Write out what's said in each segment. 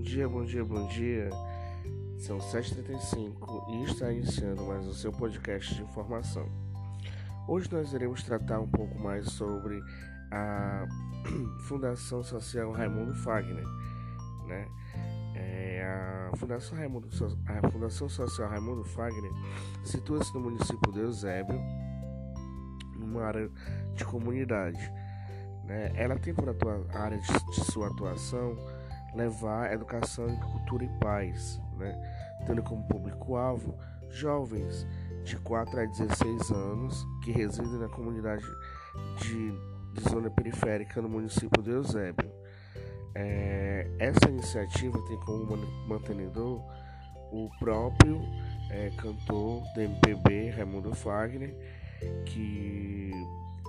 dia, bom dia, bom dia. São 7h35 e está iniciando mais o seu podcast de informação. Hoje nós iremos tratar um pouco mais sobre a Fundação Social Raimundo Fagner, né? É, a, Fundação Raimundo, a Fundação Social Raimundo Fagner situa-se no município de Eusébio, numa área de comunidade. Né? Ela tem por atua, área de, de sua atuação levar educação, cultura e paz, né? tendo como público-alvo jovens de 4 a 16 anos que residem na comunidade de, de zona periférica no município de Eusébio. É, essa iniciativa tem como mantenedor o próprio é, cantor do MPB, Raimundo Fagner, que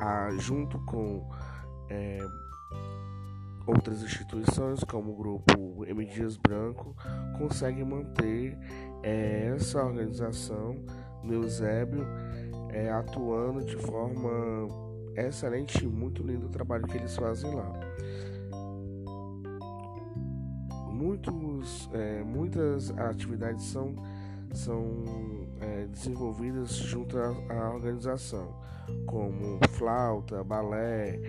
a, junto com é, outras instituições, como o grupo M. Dias Branco, conseguem manter é, essa organização no Eusébio é, atuando de forma excelente, muito lindo o trabalho que eles fazem lá. Muitos, é, muitas atividades são, são é, desenvolvidas junto à, organização, como flauta, balé,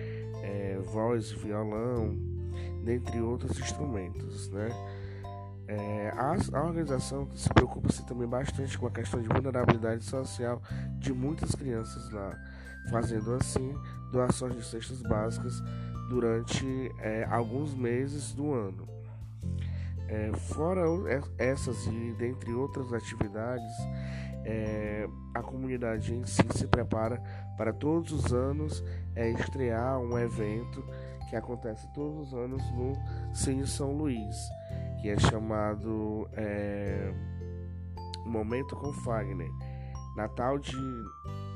é, voz, violão, dentre outros instrumentos, né? É, a, a, organização se preocupa-se também bastante com a questão de vulnerabilidade social de muitas crianças lá, fazendo assim doações de cestas básicas durante é, alguns meses do ano. É, fora essas e dentre outras atividades, é, a comunidade em si se prepara para todos os anos é, estrear um evento que acontece todos os anos no Cine São Luís, que é chamado é, Momento com Fagner. Natal de.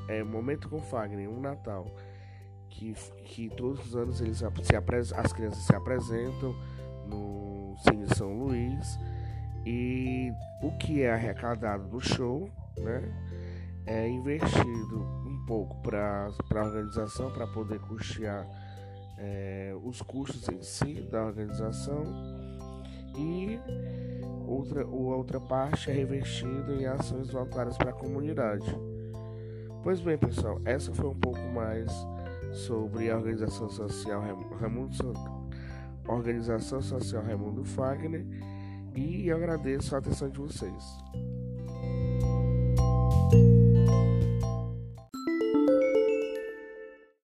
É, Momento com Fagner, um Natal. Que, que todos os anos eles se as crianças se apresentam no Cine São Luís. E o que é arrecadado no show né, é investido um pouco para a organização, para poder custear é, os custos em si da organização. E outra, outra parte é revestida em ações voltadas para a comunidade. Pois bem, pessoal, essa foi um pouco mais sobre a organização social Raimundo, organização social Raimundo Fagner e agradeço a atenção de vocês.